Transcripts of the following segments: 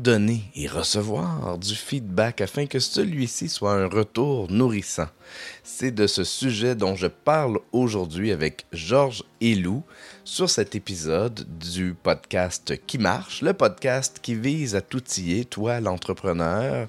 donner et recevoir du feedback afin que celui-ci soit un retour nourrissant. C'est de ce sujet dont je parle aujourd'hui avec Georges Elou sur cet épisode du podcast Qui marche, le podcast qui vise à t'outiller, toi l'entrepreneur,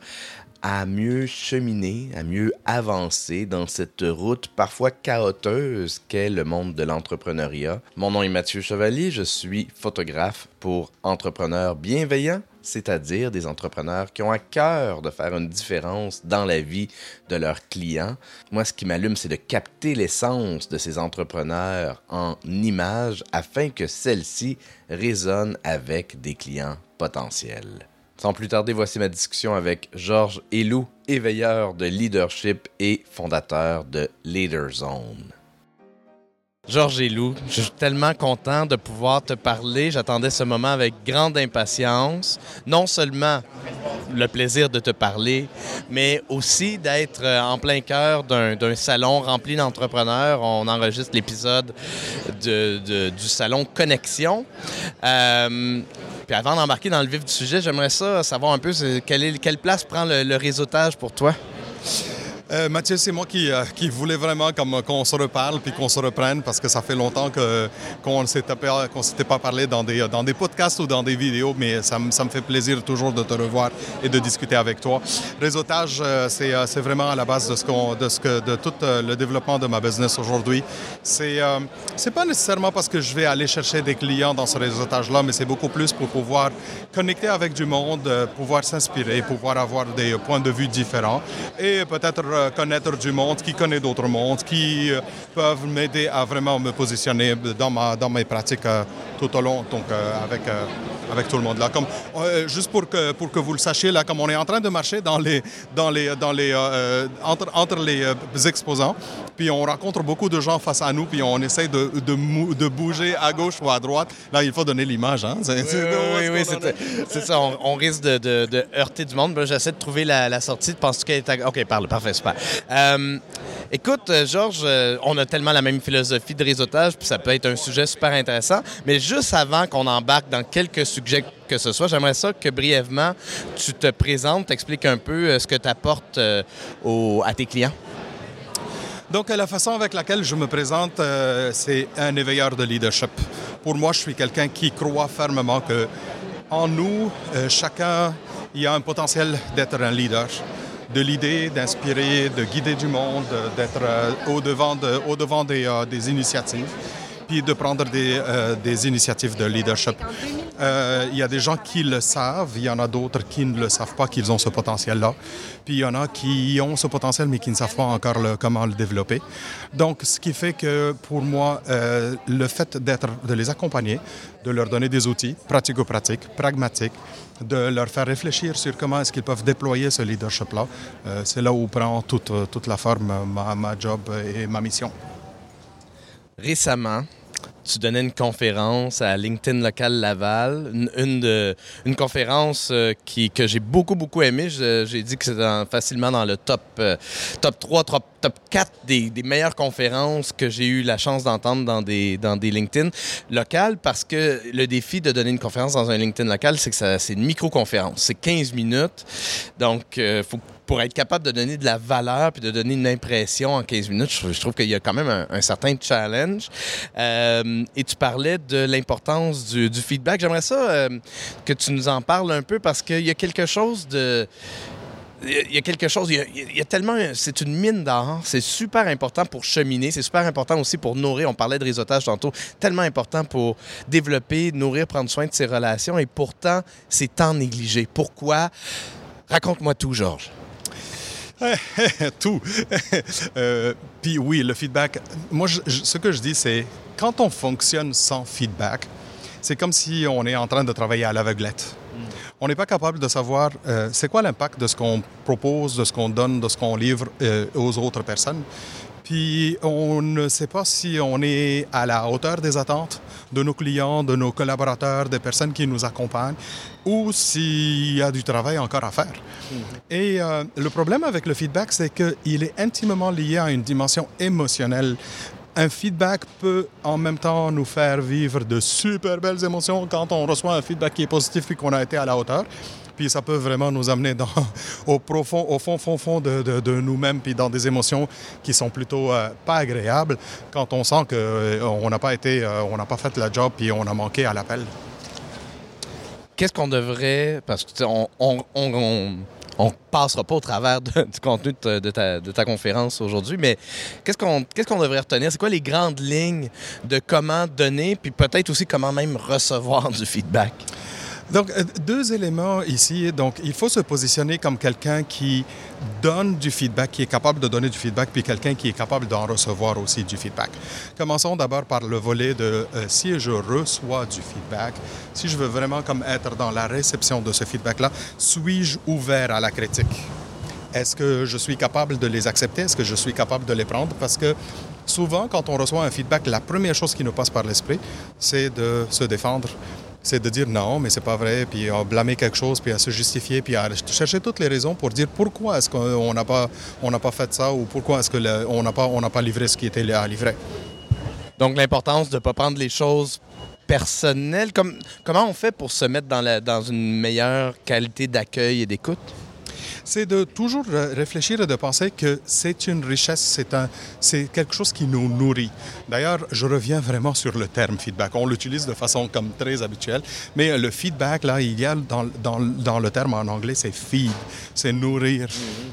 à mieux cheminer, à mieux avancer dans cette route parfois chaoteuse qu'est le monde de l'entrepreneuriat. Mon nom est Mathieu Chevalier, je suis photographe pour Entrepreneurs Bienveillants, c'est-à-dire des entrepreneurs qui ont à cœur de faire une différence dans la vie de leurs clients. Moi, ce qui m'allume, c'est de capter l'essence de ces entrepreneurs en images afin que celles-ci résonnent avec des clients potentiels. Sans plus tarder, voici ma discussion avec Georges Elou, éveilleur de leadership et fondateur de Leader Georges Elou, je suis tellement content de pouvoir te parler. J'attendais ce moment avec grande impatience. Non seulement le plaisir de te parler, mais aussi d'être euh, en plein cœur d'un salon rempli d'entrepreneurs. On enregistre l'épisode du salon Connexion. Euh, puis avant d'embarquer dans le vif du sujet, j'aimerais ça savoir un peu quelle, quelle place prend le réseautage pour toi? Euh, Mathieu, c'est moi qui, euh, voulais vraiment comme, qu'on se reparle puis qu'on se reprenne parce que ça fait longtemps qu'on ne s'était pas, parlé dans des, podcasts ou dans des vidéos, mais ça, me fait plaisir toujours de te revoir et de discuter avec toi. Réseautage, euh, c'est, vraiment à la base de tout le développement de ma business aujourd'hui. C'est, c'est pas nécessairement parce que je vais aller chercher des clients dans ce réseautage-là, mais c'est beaucoup plus pour pouvoir connecter avec du monde, pouvoir s'inspirer, pouvoir avoir des points de vue différents et peut-être connaître du monde, qui connaît d'autres mondes, qui euh, peuvent m'aider à vraiment me positionner dans, ma, dans mes pratiques euh, tout au long, donc euh, avec, avec tout le monde. Là. Comme, juste pour que, pour que vous le sachiez, là, comme on est en train de marcher dans les, dans les, dans les, entre, entre les exposants, puis on rencontre beaucoup de gens face à nous, puis on essaie de, de, de bouger à gauche ou à droite. Là, il faut donner l'image. Hein? Oui, oui, oui, c'est ça. On, risque de, de, heurter du monde. J'essaie de trouver la, la sortie. Penses-tu qu'elle est... À... OK, parle. Parfait, super. Euh, écoute, euh, Georges, euh, on a tellement la même philosophie de réseautage, puis ça peut être un sujet super intéressant. Mais juste avant qu'on embarque dans quelques sujets que ce soit, j'aimerais ça que brièvement, tu te présentes, t'expliques un peu ce que tu apportes à tes clients. Donc, la façon avec laquelle je me présente, c'est un éveilleur de leadership. Pour moi, je suis quelqu'un qui croit fermement que en nous, chacun, il y a un potentiel d'être un leader de l'idée d'inspirer, de guider du monde, d'être euh, au-devant, au -devant des, euh, des, initiatives, de prendre des, euh, des initiatives de leadership. Il y a des gens qui le savent, il y en a d'autres qui ne le savent pas qu'ils ont ce potentiel-là. Puis il y en a qui ont ce potentiel mais qui ne savent pas encore comment le développer. Donc ce qui fait que pour moi, le fait d'être, de les accompagner, de leur donner des outils pratico-pratiques, pragmatiques, de leur faire réfléchir sur comment est-ce qu'ils peuvent déployer ce leadership-là. Euh, c'est là où prend toute, toute la forme ma, ma job et ma mission. Récemment, tu donnais une conférence à LinkedIn Local Laval, une, une conférence euh, qui, que j'ai beaucoup, beaucoup aimée. J'ai dit que c'était facilement dans le top, euh, top 3, top, top 4 des, des meilleures conférences que j'ai eu la chance d'entendre dans des, dans des LinkedIn locales parce que le défi de donner une conférence dans un LinkedIn local, c'est que c'est une micro-conférence. C'est 15 minutes. Donc, il euh, faut pour être capable de donner de la valeur puis de donner une impression en 15 minutes, je, trouve qu'il y a quand même un, certain challenge. Euh, et tu parlais de l'importance du, feedback. J'aimerais ça euh, que tu nous en parles un peu parce qu'il y a quelque chose de il y a quelque chose, il y a, tellement, c'est une mine d'or, c'est super important pour cheminer, c'est super important aussi pour nourrir, on parlait de réseautage tantôt, tellement important pour développer, nourrir, prendre soin de ses relations et pourtant, c'est tant négligé. Pourquoi? Raconte-moi tout, Georges. tout. Euh, puis oui, le feedback. Moi, ce que je dis, c'est quand on fonctionne sans feedback, c'est comme si on est en train de travailler à l'aveuglette. Hmm. On n'est pas capable de savoir euh, c'est quoi l'impact de ce qu'on propose, de ce qu'on donne, de ce qu'on livre euh, aux autres personnes. Puis on ne sait pas si on est à la hauteur des attentes de nos clients, de nos collaborateurs, des personnes qui nous accompagnent, ou s'il y a du travail encore à faire. Mhm. Et euh, le problème avec le feedback, c'est qu'il est intimement lié à une dimension émotionnelle un feedback peut en même temps nous faire vivre de super belles émotions quand on reçoit un feedback qui est positif et qu'on a été à la hauteur. Puis ça peut vraiment nous amener au profond, au fond, fond, fond de, nous-mêmes, puis dans des émotions qui sont plutôt euh, pas agréables quand on sent qu'on euh, n'a pas été, euh, on n'a pas fait la job, puis on a manqué à l'appel. Qu'est-ce qu'on devrait, parce que on, on, on, on passera pas au travers du contenu de, ta, conférence aujourd'hui, mais qu'est-ce qu'on qu'est-ce qu'on devrait retenir? C'est quoi les grandes lignes de comment donner, puis peut-être aussi comment même recevoir du feedback? Donc, deux éléments ici. Donc, il faut se positionner comme quelqu'un qui donne du feedback, qui est capable de donner du feedback, puis quelqu'un qui est capable d'en recevoir aussi du feedback. Commençons d'abord par le volet de euh, si je reçois du feedback, si je veux vraiment comme être dans la réception de ce feedback-là, suis-je ouvert à la critique? Est-ce que je suis capable de les accepter? Est-ce que je suis capable de les prendre? Parce que souvent, quand on reçoit un feedback, la première chose qui nous passe par l'esprit, c'est de se défendre, c'est de dire non, mais c'est pas vrai, puis à blâmer quelque chose, puis à se justifier, puis à chercher toutes les raisons pour dire pourquoi est-ce qu'on n'a pas, pas fait ça ou pourquoi est-ce qu'on n'a pas, pas livré ce qui était à livrer. Donc l'importance de ne pas prendre les choses personnelles. Comme, comment on fait pour se mettre dans, la, dans une meilleure qualité d'accueil et d'écoute? C'est de toujours réfléchir et de penser que c'est une richesse, c'est quelque chose qui nous nourrit. D'ailleurs, je reviens vraiment sur le terme feedback. On l'utilise de façon comme très habituelle, mais le feedback, là, il y a dans, dans, le terme en anglais, c'est feed, c'est nourrir.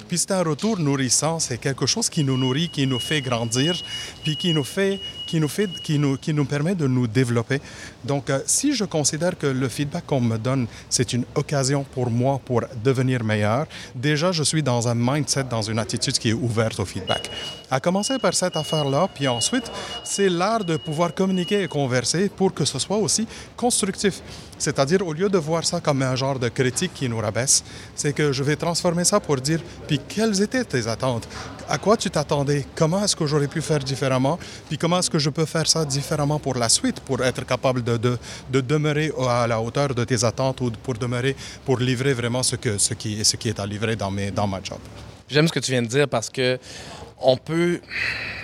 Puis c'est un retour nourrissant, c'est quelque chose qui nous nourrit, qui nous fait grandir, puis qui nous fait qui nous, fait, qui nous, qui nous permet de nous développer. Donc, euh, si je considère que le feedback qu'on me donne, c'est une occasion pour moi pour devenir meilleur, déjà, je suis dans un mindset, dans une attitude qui est ouverte au feedback. À commencer par cette affaire-là, puis ensuite, c'est l'art de pouvoir communiquer et converser pour que ce soit aussi constructif. C'est-à-dire, au lieu de voir ça comme un genre de critique qui nous rabaisse, c'est que je vais transformer ça pour dire, puis quelles étaient tes attentes? À quoi tu t'attendais? Comment est-ce que j'aurais pu faire différemment? Puis comment est-ce que je peux faire ça différemment pour la suite, pour être capable de, de, de demeurer à la hauteur de tes attentes ou pour demeurer, pour livrer vraiment ce, que, ce qui est à livrer dans, mes, dans ma job? J'aime ce que tu viens de dire parce que on peut,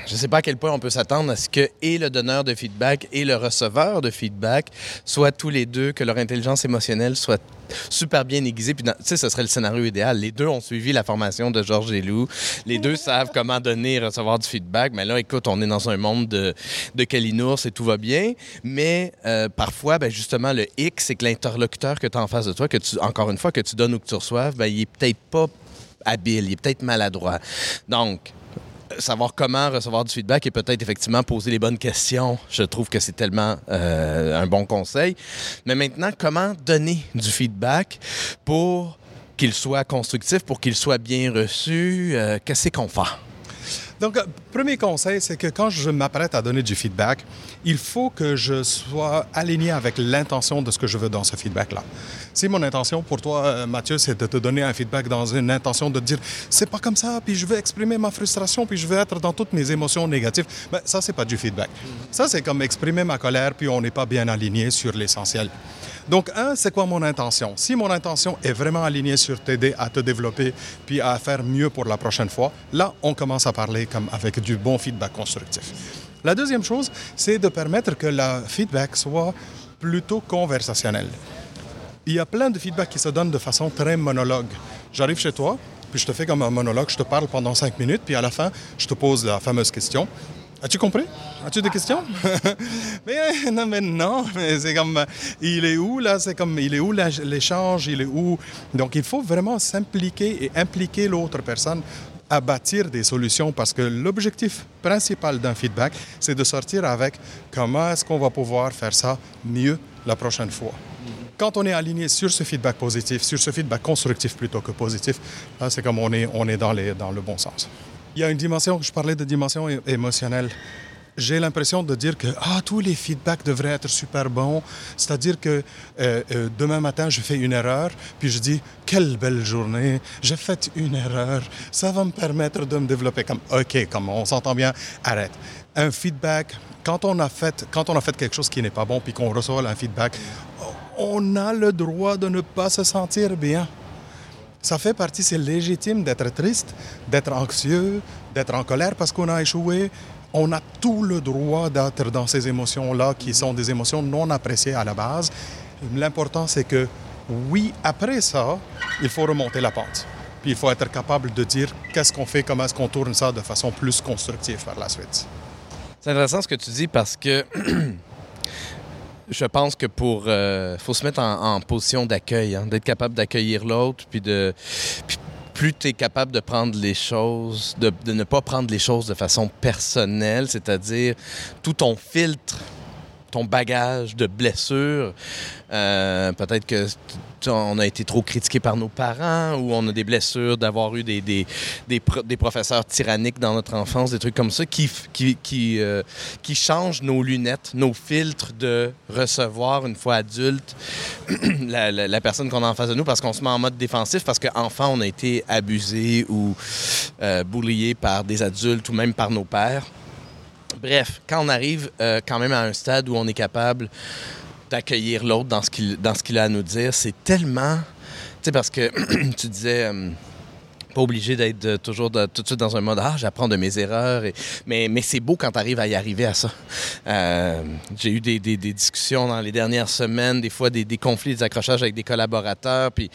je ne sais pas à quel point on peut s'attendre à ce que et le donneur de feedback et le receveur de feedback soient tous les deux, que leur intelligence émotionnelle soit super bien aiguisée. Puis, tu sais, ce serait le scénario idéal. Les deux ont suivi la formation de Georges Lou. Les deux savent comment donner et recevoir du feedback. Mais là, écoute, on est dans un monde de, de Kalinours et tout va bien. Mais euh, parfois, ben, justement, le hic, c'est que l'interlocuteur que tu as en face de toi, que tu, encore une fois, que tu donnes ou que tu reçoives, ben, il est peut-être pas habile, il est peut-être maladroit. Donc, savoir comment recevoir du feedback et peut-être effectivement poser les bonnes questions, je trouve que c'est tellement euh, un bon conseil. Mais maintenant, comment donner du feedback pour qu'il soit constructif, pour qu'il soit bien reçu? Euh, Qu'est-ce qu'on fait? Donc, euh, premier conseil, c'est que quand je m'apprête à donner du feedback, il faut que je sois aligné avec l'intention de ce que je veux dans ce feedback-là. Si mon intention pour toi, euh, Mathieu, c'est de te donner un feedback dans une intention de dire c'est pas comme ça, puis je veux exprimer ma frustration, puis je veux être dans toutes mes émotions négatives, ben, ça, c'est pas du feedback. Ça, c'est comme exprimer ma colère, puis on n'est pas bien aligné sur l'essentiel. Donc, un, c'est quoi mon intention? Si mon intention est vraiment alignée sur t'aider à te développer puis à faire mieux pour la prochaine fois, là, on commence à parler comme avec du bon feedback constructif. La deuxième chose, c'est de permettre que le feedback soit plutôt conversationnel. Il y a plein de feedback qui se donnent de façon très monologue. J'arrive chez toi, puis je te fais comme un monologue, je te parle pendant cinq minutes, puis à la fin, je te pose la fameuse question. As-tu compris? As-tu des questions? mais non, mais non, mais c'est comme, il est où là? C'est comme, il est où l'échange? Il est où? Donc, il faut vraiment s'impliquer et impliquer l'autre personne à bâtir des solutions parce que l'objectif principal d'un feedback, c'est de sortir avec comment est-ce qu'on va pouvoir faire ça mieux la prochaine fois. Quand on est aligné sur ce feedback positif, sur ce feedback constructif plutôt que positif, là, c'est comme on est, on est dans, les, dans le bon sens. Il y a une dimension, je parlais de dimension émotionnelle. J'ai l'impression de dire que ah, tous les feedbacks devraient être super bons. C'est-à-dire que euh, euh, demain matin, je fais une erreur, puis je dis quelle belle journée, j'ai fait une erreur. Ça va me permettre de me développer. Comme OK, comme on s'entend bien, arrête. Un feedback, quand on a fait, quand on a fait quelque chose qui n'est pas bon, puis qu'on reçoit un feedback, on a le droit de ne pas se sentir bien. Ça fait partie, c'est légitime d'être triste, d'être anxieux, d'être en colère parce qu'on a échoué. On a tout le droit d'être dans ces émotions-là qui sont des émotions non appréciées à la base. L'important, c'est que oui, après ça, il faut remonter la pente. Puis il faut être capable de dire qu'est-ce qu'on fait, comment est-ce qu'on tourne ça de façon plus constructive par la suite. C'est intéressant ce que tu dis parce que je pense que pour. Euh, faut se mettre en, position d'accueil, hein, d'être capable d'accueillir l'autre, puis de. Plus tu es capable de prendre les choses, de, ne pas prendre les choses de façon personnelle, c'est-à-dire tout ton filtre ton bagage de blessures. Euh, peut-être que on a été trop critiqué par nos parents ou on a des blessures d'avoir eu des, professeurs tyranniques dans notre enfance, des trucs comme ça euh, qui changent nos lunettes, nos filtres de recevoir une fois adulte la, personne qu'on a en face de nous parce qu'on se met en mode défensif parce qu'enfant, on a été abusé ou euh, par des adultes ou même par nos pères. Bref, quand on arrive euh, quand même à un stade où on est capable d'accueillir l'autre dans ce qu'il a à nous dire, c'est tellement... Tu sais, parce que tu disais... Euh, pas obligé d'être euh, toujours tout de suite dans un mode Ah, j'apprends de mes erreurs. Mais, c'est beau quand tu arrives à y arriver à ça. Euh, j'ai eu des, discussions dans les dernières semaines, des fois des, conflits, des accrochages avec des collaborateurs. Puis,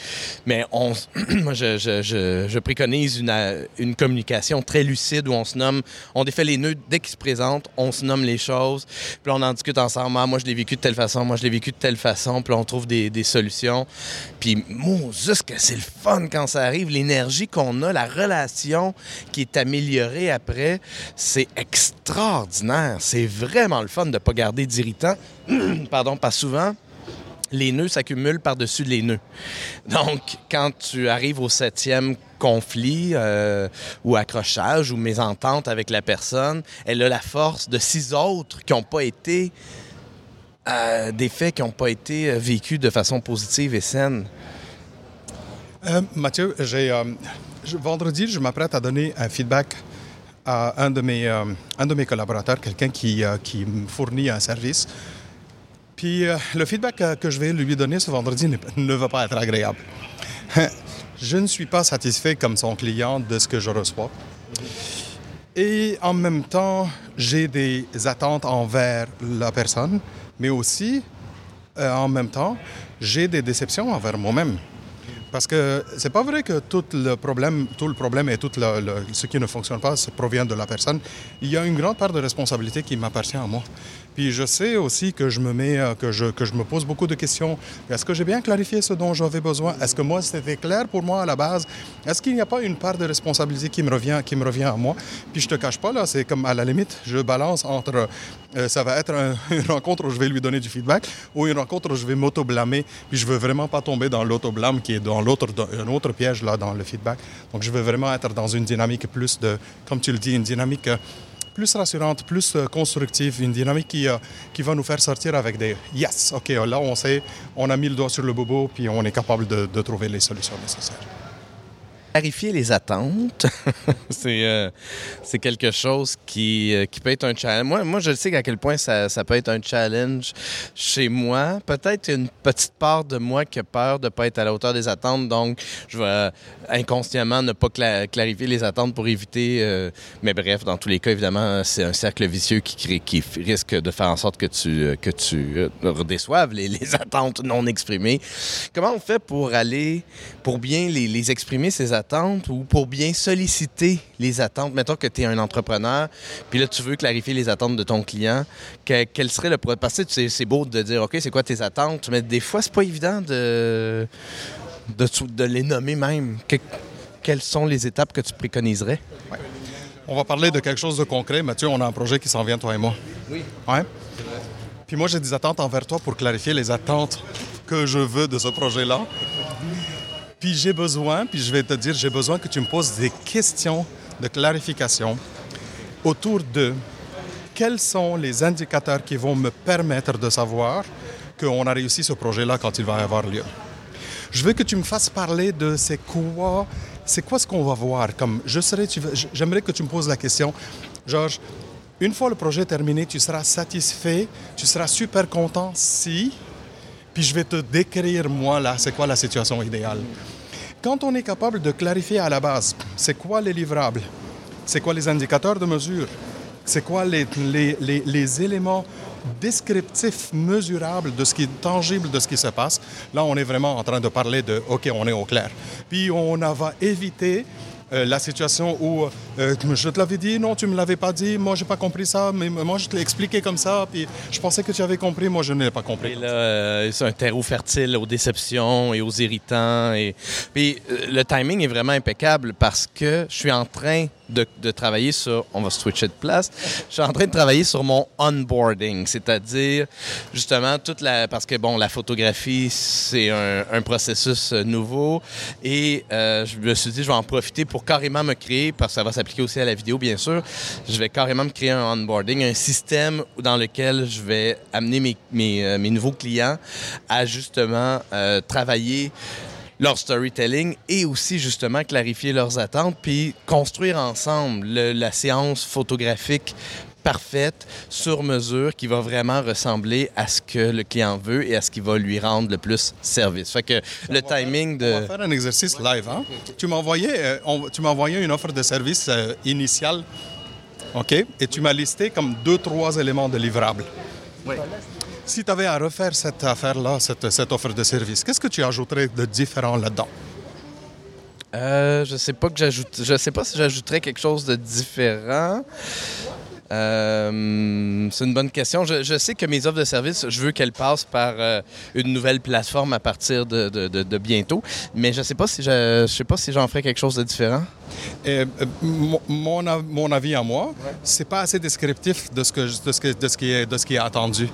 mais moi, je, préconise une, une, communication très lucide où on se nomme, on défait les nœuds dès qu'ils se présentent, on se nomme les choses, puis on en discute ensemble. Ah, moi, je l'ai vécu de telle façon, moi, je l'ai vécu de telle façon, puis on trouve des, solutions. Puis, mon juste que c'est le fun quand ça arrive, l'énergie qu'on on a, la relation qui est améliorée après, c'est extraordinaire. C'est vraiment le fun de ne pas garder d'irritant. Pardon, pas souvent les nœuds s'accumulent par-dessus les nœuds. Donc, quand tu arrives au septième conflit euh, ou accrochage ou mésentente avec la personne, elle a la force de six autres qui n'ont pas été euh, des faits qui n'ont pas été euh, vécus de façon positive et saine. Mathieu, j'ai vendredi, je m'apprête à donner un feedback à un de mes, euh, un de mes collaborateurs, quelqu'un qui, euh, qui, me fournit un service. Puis euh, le feedback que je vais lui donner ce vendredi ne, ne va pas être agréable. je ne suis pas satisfait comme son client de ce que je reçois. Et en même temps, j'ai des attentes envers la personne, mais aussi, en même temps, j'ai des déceptions envers moi-même. Parce que c'est pas vrai que tout le problème, tout le problème et tout ce qui ne fonctionne pas provient de la personne. Il y a une grande part de responsabilité qui m'appartient à moi. Puis je sais aussi que je me mets, euh, que je, que je me pose beaucoup de questions. Est-ce que j'ai bien clarifié ce dont j'avais besoin? Est-ce que moi c'était clair pour moi à la base? Est-ce qu'il n'y a pas une part de responsabilité qui me revient, qui me revient à moi? Puis je te cache pas là, c'est comme à la limite, je balance entre euh, ça va être une rencontre où je vais lui donner du feedback ou une rencontre où je vais m'auto-blâmer. Puis je veux vraiment pas tomber dans l'auto-blâme qui est dans l'autre, un autre piège là dans le feedback. Donc je veux vraiment être dans une dynamique plus de, comme tu le dis, une dynamique euh, plus rassurante, plus euh, constructive, une dynamique qui, euh, qui va nous faire sortir avec des yes, ok, là on sait, on a mis le doigt sur le bobo, puis on est capable de, de trouver les solutions nécessaires. Clarifier les attentes, c'est euh, quelque chose qui, euh, qui, peut être un challenge. Moi, moi, je sais à quel point ça, ça, peut être un challenge chez moi. Peut-être une petite part de moi qui a peur de ne pas être à la hauteur des attentes, donc je vais inconsciemment ne pas clarifier les attentes pour éviter. Euh, mais bref, dans tous les cas, évidemment, c'est un cercle vicieux qui, crée, qui risque de faire en sorte que tu, que tu redéçoives les, les, attentes non exprimées. Comment on fait pour aller, pour bien les exprimer, ces attentes? Attentes ou pour bien solliciter les attentes? Mettons que tu es un entrepreneur, puis là, tu veux clarifier les attentes de ton client. quel serait le... Parce que c'est beau de dire, OK, c'est quoi tes attentes? Mais des fois, c'est pas évident de, de, les nommer même. quelles sont les étapes que tu préconiserais? On va parler de quelque chose de concret. Mathieu, on a un projet qui s'en vient, toi et moi. Oui. Ouais. Puis moi, j'ai des attentes envers toi pour clarifier les attentes que je veux de ce projet-là. Puis j'ai besoin, puis je vais te dire, j'ai besoin que tu me poses des questions de clarification autour de quels sont les indicateurs qui vont me permettre de savoir qu'on a réussi ce projet-là quand il va avoir lieu. Je veux que tu me fasses parler de c'est quoi, c'est quoi ce qu'on va voir. Comme je serais, j'aimerais que tu me poses la question, Georges. Une fois le projet terminé, tu seras satisfait, tu seras super content si puis je vais te décrire, moi, là, c'est quoi la situation idéale. Quand on est capable de clarifier à la base, c'est quoi les livrables, c'est quoi les indicateurs de mesure, c'est quoi les, éléments descriptif, mesurable de ce qui est tangible de ce qui se passe, là, on est vraiment en train de parler de OK, on est au clair. Puis on va éviter euh, la situation où euh, je te l'avais dit, non, tu me l'avais pas dit, moi j'ai pas compris ça, mais moi je te l'ai expliqué comme ça, puis je pensais que tu avais compris, moi je ne l'ai pas compris. Euh, c'est un terreau fertile aux déceptions et aux irritants. Et... Puis le timing est vraiment impeccable parce que je suis en train de, travailler sur, on va switcher de place, je suis en train de travailler sur mon onboarding, c'est-à-dire justement toute la, parce que bon, la photographie, c'est un, processus nouveau et je me suis dit, je vais en profiter pour carrément me créer, parce que ça va s'appliquer aussi à la vidéo, bien sûr, je vais carrément me créer un onboarding, un système dans lequel je vais amener mes, mes, euh, nouveaux clients à justement euh, travailler leur storytelling et aussi justement clarifier leurs attentes puis construire ensemble la séance photographique parfaite, sur mesure, qui va vraiment ressembler à ce que le client veut et à ce qui va lui rendre le plus service. Fait que le timing de... On va faire un exercice live. Hein? Tu m'as envoyé, euh, tu m'as envoyé une offre de service euh, initiale, OK? Et tu m'as listé comme deux, trois éléments de livrable. Oui. Si tu avais à refaire cette affaire-là, cette, cette offre de service, qu'est-ce que tu ajouterais de différent là-dedans? Euh, je sais pas que j'ajoute. Je sais pas si j'ajouterais quelque chose de différent. Euh, c'est une bonne question. Je, sais que mes offres de service, je veux qu'elles passent par euh, une nouvelle plateforme à partir de, bientôt, mais je ne sais pas si je, sais pas si j'en ferai quelque chose de différent. Euh, mon, mon, avis à moi, c'est pas assez descriptif de ce, que, de, ce, de, ce qui est, de ce qui est attendu.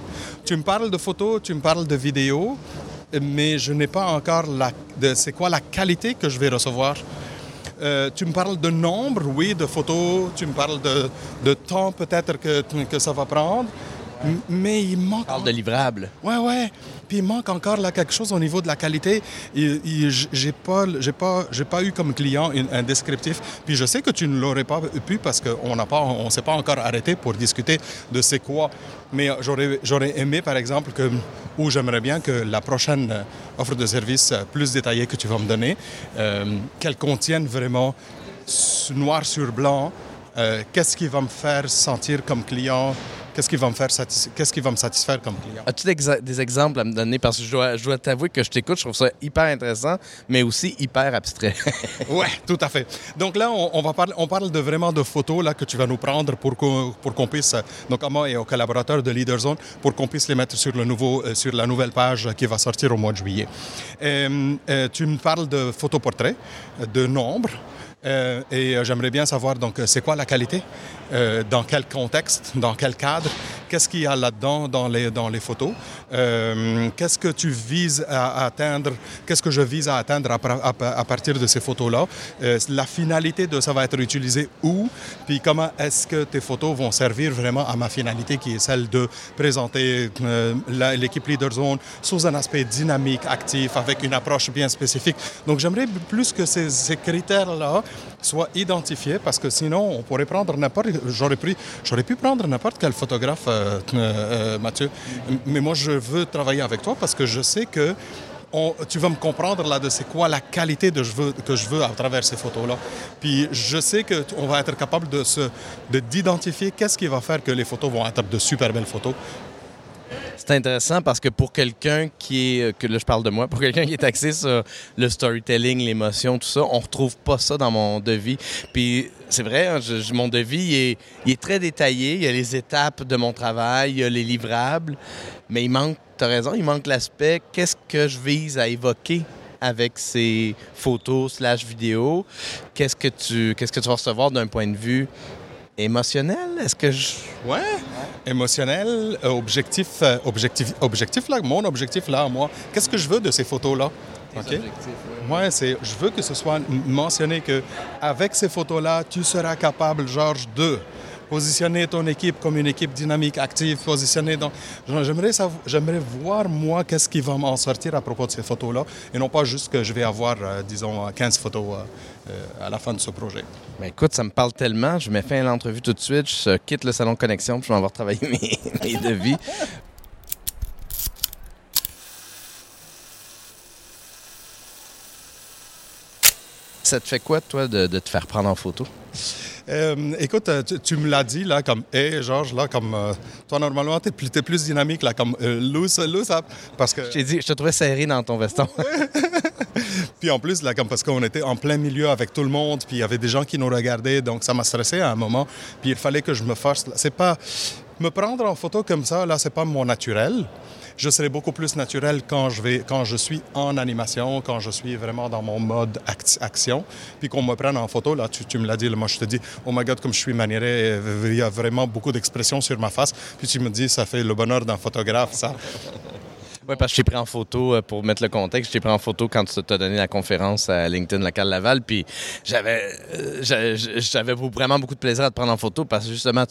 Tu me parles de photos, tu me parles de vidéos, mais je n'ai pas encore la, c'est quoi la qualité que je vais recevoir? Euh, tu me parles de nombre, oui, de photos, tu me parles de, de temps peut-être que, que ça va prendre, mais il manque... Tu parles de livrables. Ouais, ouais. Puis il manque encore là quelque chose au niveau de la qualité. J'ai pas, pas, eu comme client un descriptif. Puis je sais que tu ne l'aurais pas pu parce qu'on n'a pas, on s'est pas encore arrêté pour discuter de c'est quoi. Mais j'aurais, j'aurais aimé par exemple que, ou j'aimerais bien que la prochaine offre de service plus détaillée que tu vas me donner, euh, qu'elle contienne vraiment noir sur blanc euh, qu'est-ce qui va me faire sentir comme client Qu'est-ce qui va me faire qu'est-ce qui va me satisfaire comme client? As-tu des, exemples à me donner? Parce que je dois, je dois t'avouer que je t'écoute, je trouve ça hyper intéressant, mais aussi hyper abstrait. ouais, tout à fait. Donc là, on, va parler, on parle de vraiment de photos là que tu vas nous prendre pour qu'on, pour qu'on puisse, donc à moi et aux collaborateurs de LeaderZone, pour qu'on puisse les mettre sur le nouveau, euh, sur la nouvelle page qui va sortir au mois de juillet. Euh, euh, tu me parles de photoportraits, de nombres. Et j'aimerais bien savoir donc c'est quoi la qualité euh, dans quel contexte, dans quel cadre, qu'est-ce qu'il y a là-dedans dans les, dans les photos, euh, qu'est-ce que tu vises à atteindre, qu'est-ce que je vise à atteindre à, partir de ces photos-là, euh, la finalité de ça va être utilisé où, puis comment est-ce que tes photos vont servir vraiment à ma finalité qui est celle de présenter l'équipe Leader Zone sous un aspect dynamique, actif, avec une approche bien spécifique. Donc j'aimerais plus que ces critères-là soient identifiés parce que sinon on pourrait prendre n'importe j'aurais j'aurais pu prendre n'importe quel photographe, euh, euh, euh, Mathieu. Mais moi, je veux travailler avec toi parce que je sais que tu vas me comprendre là de c'est quoi la qualité de je veux, que je veux à travers ces photos-là. Puis je sais qu'on va être capable de, de d'identifier qu'est-ce qui va faire que les photos vont être de super belles photos c'est intéressant parce que pour quelqu'un qui est, que là je parle de moi, pour quelqu'un qui est axé sur le storytelling, l'émotion, tout ça, on retrouve pas ça dans mon devis. Puis c'est vrai, hein, mon devis est, très détaillé. Il y a les étapes de mon travail, il y a les livrables, mais il manque, tu as raison, il manque l'aspect qu'est-ce que je vise à évoquer avec ces photos slash vidéos? Qu'est-ce que tu qu'est-ce que tu vas recevoir d'un point de vue émotionnel? Est-ce que je... Ouais, émotionnel, euh, objectif, euh, objectif, objectif là, mon objectif là, moi, qu'est-ce que je veux de ces photos-là? OK? Ouais, c'est, je veux que ce soit mentionné que avec ces photos-là, tu seras capable, Georges, de positionner ton équipe comme une équipe dynamique, active, positionnée. Donc, j'aimerais, j'aimerais voir, moi, qu'est-ce qui va m'en sortir à propos de ces photos-là, et non pas juste que je vais avoir, euh, disons, 15 photos euh, à la fin de ce projet. Mais écoute, ça me parle tellement. Je mets fin à l'entrevue tout de suite. Je quitte le salon connexion, puis je vais avoir travailler mes, mes devis. Ça te fait quoi, toi, de, te faire prendre en photo? Euh, écoute, euh, tu, tu me l'as dit, là, comme, hé, Georges, là, comme, euh, toi, normalement, t'es plus, plus dynamique, là, comme, euh, loose, loose up, parce que... Je t'ai dit, je te trouvais serré dans ton veston. Puis en plus, là, comme parce qu'on était en plein milieu avec tout le monde, puis il y avait des gens qui nous regardaient, donc ça m'a stressé à un moment. Puis il fallait que je me force. C'est pas me prendre en photo comme ça, là, c'est pas mon naturel. Je serai beaucoup plus naturel quand je vais, quand je suis en animation, quand je suis vraiment dans mon mode act- action. Puis qu'on me prenne en photo, là, tu, me l'as dit, moi je te dis, oh my god, comme je suis maniéré, il y a vraiment beaucoup d'expressions sur ma face. Puis tu me dis, ça fait le bonheur d'un photographe, ça. Oui, parce que je t'ai pris en photo, euh, pour mettre le contexte, je t'ai pris en photo quand tu t'as donné la conférence à LinkedIn Local Laval, puis j'avais euh, j'a- j'avais vraiment beaucoup de plaisir à te prendre en photo parce que justement,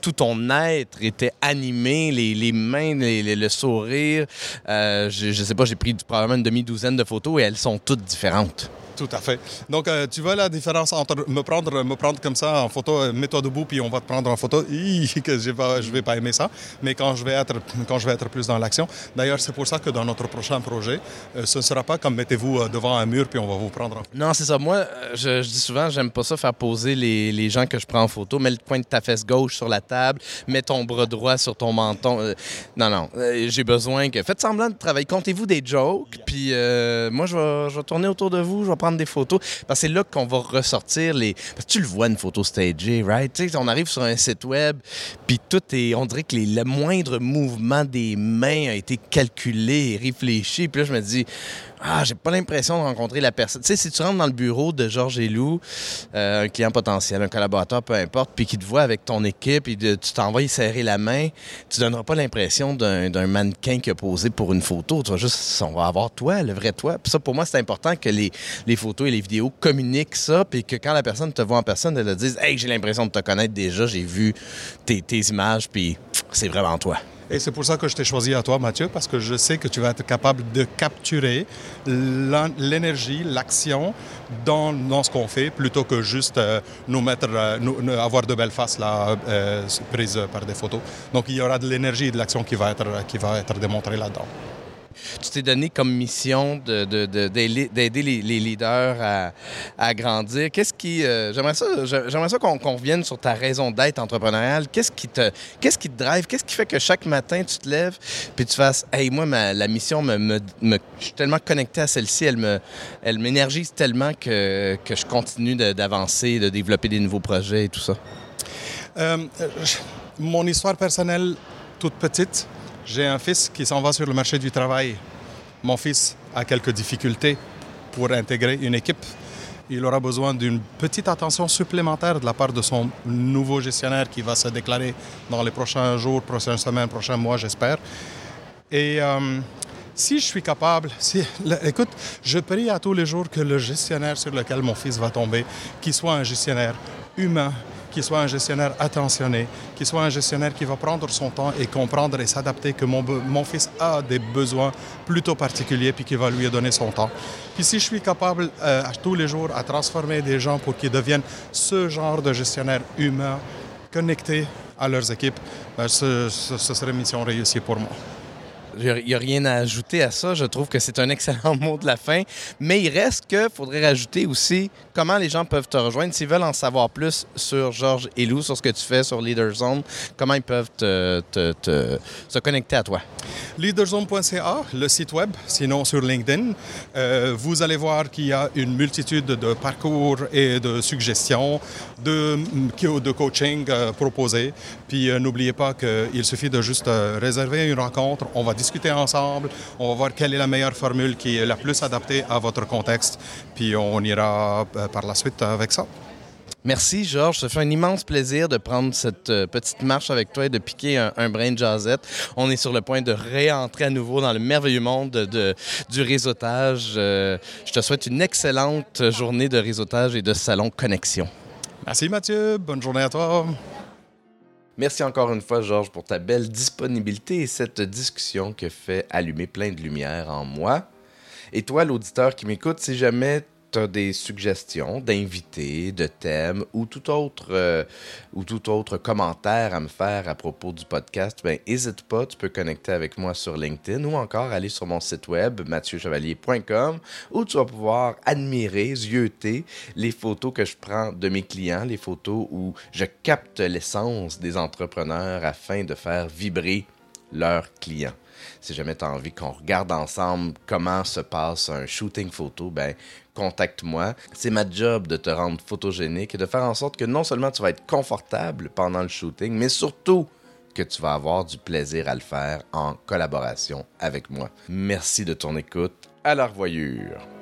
tout ton être était animé, les, mains, le sourire. Euh, je, je sais pas, j'ai pris probablement une demi-douzaine de photos et elles sont toutes différentes. Tout à fait. Donc, euh, tu vois la différence entre me prendre, me prendre comme ça en photo, euh, mets-toi debout puis on va te prendre en photo, que je vais, vais pas aimer ça. Mais quand je vais être, quand je vais être plus dans l'action, d'ailleurs, c'est pour ça que dans notre prochain projet, euh, ce ne sera pas comme mettez-vous devant un mur puis on va vous prendre en photo. Non, c'est ça. Moi, je, dis souvent, j'aime pas ça faire poser les, les gens que je prends en photo. Mets le coin de ta fesse gauche sur la table, mets ton bras droit sur ton menton. Non, non. J'ai besoin que. Faites semblant de travailler. Comptez-vous des jokes, puis moi, je vais, je vais tourner autour de vous, des photos. C'est là qu'on va ressortir les. Tu le vois, une photo stagée, right? Tu sais, on arrive sur un site web, puis tout est. On dirait que les- le moindre mouvement des mains a été calculé, réfléchi. Puis là, je me dis. Ah, j'ai pas l'impression de rencontrer la personne. Tu sais, si tu rentres dans le bureau de Georges Elou, euh, un client potentiel, un collaborateur, peu importe, puis qu'il te voit avec ton équipe et tu t'envoies y serrer la main, tu donneras pas l'impression d'un d'un mannequin qui a posé pour une photo. Tu vas juste, on va avoir toi, le vrai toi. Puis ça, pour moi, c'est important que les, les photos et les vidéos communiquent ça, puis que quand la personne te voit en personne, elle te dise Hey, j'ai l'impression de te connaître déjà, j'ai vu tes, tes images, puis c'est vraiment toi. Et c'est pour ça que je t'ai choisi à toi, Mathieu, parce que je sais que tu vas être capable de capturer l'énergie, l'action dans, dans ce qu'on fait, plutôt que juste euh, nous mettre, euh, avoir de belles faces là, euh, prises par des photos. Donc il y aura de l'énergie et de l'action qui va être, qui va être démontrée là-dedans. Tu t'es donné comme mission de- de- de- d'aider les, leaders à, grandir. Qu'est-ce qui. euh, j'aimerais ça, ça qu'on revienne sur ta raison d'être entrepreneuriale. Qu'est-ce qui te qui te drive? Qu'est-ce qui fait que chaque matin, tu te lèves puis tu fasses Hey, moi, ma- la mission me, Je suis tellement connecté à celle-ci, elle me elle m'énergise tellement que, que je continue d'avancer, de développer des nouveaux projets et tout ça. Euh, je- mon histoire personnelle, toute petite, j'ai un fils qui s'en va sur le marché du travail. Mon fils a quelques difficultés pour intégrer une équipe. Il aura besoin d'une petite attention supplémentaire de la part de son nouveau gestionnaire qui va se déclarer dans les prochains jours, prochaines semaines, prochains mois, j'espère. Et euh, si je suis capable, si, écoute, je prie à tous les jours que le gestionnaire sur lequel mon fils va tomber, qu'il soit un gestionnaire humain, qu'il soit un gestionnaire attentionné, qu'il soit un gestionnaire qui va prendre son temps et comprendre et s'adapter que mon, fils a des besoins plutôt particuliers puis qu'il va lui donner son temps. Puis si je suis capable euh, tous les jours à transformer des gens pour qu'ils deviennent ce genre de gestionnaire humain, connectés à leurs équipes, ben, ce- ce serait une mission réussie pour moi. Il n'y a rien à ajouter à ça. Je trouve que c'est un excellent mot de la fin. Mais il reste que faudrait rajouter aussi comment les gens peuvent te rejoindre. S'ils veulent en savoir plus sur Georges Elou, sur ce que tu fais sur Leader Zone, comment ils peuvent te- te- te- se connecter à toi? Leaderzone.ca, le site web, sinon sur LinkedIn. Euh, vous allez voir qu'il y a une multitude de parcours et de suggestions, de, de coaching euh, proposés. Puis euh, n'oubliez pas qu'il suffit de juste euh, réserver une rencontre, on va ensemble, on va voir quelle est la meilleure formule qui est la plus adaptée à votre contexte, puis on ira euh, par la suite avec ça. Merci, Georges. Ça fait un immense plaisir de prendre cette euh, petite marche avec toi et de piquer un, un brin de jazzette. On est sur le point de réentrer à nouveau dans le merveilleux monde de, de- du réseautage. Euh, je te souhaite une excellente journée de réseautage et de salon Connexion. Merci Mathieu, bonne journée à toi. Merci encore une fois, Georges, pour ta belle disponibilité et cette discussion qui fait allumer plein de lumière en moi. Et toi, l'auditeur qui m'écoute, si jamais as des suggestions d'invités, de thèmes ou tout autre euh, ou tout autre commentaire à me faire à propos du podcast, ben n'hésite pas, tu peux connecter avec moi sur LinkedIn ou encore aller sur mon site web mathieuchevalier.com où tu vas pouvoir admirer, zioter les photos que je prends de mes clients, les photos où je capte l'essence des entrepreneurs afin de faire vibrer leurs clients. Si jamais tu as envie qu'on regarde ensemble comment se passe un shooting photo, ben contacte-moi. C'est ma job de te rendre photogénique et de faire en sorte que non seulement tu vas être confortable pendant le shooting, mais surtout que tu vas avoir du plaisir à le faire en collaboration avec moi. Merci de ton écoute. À la revoyure.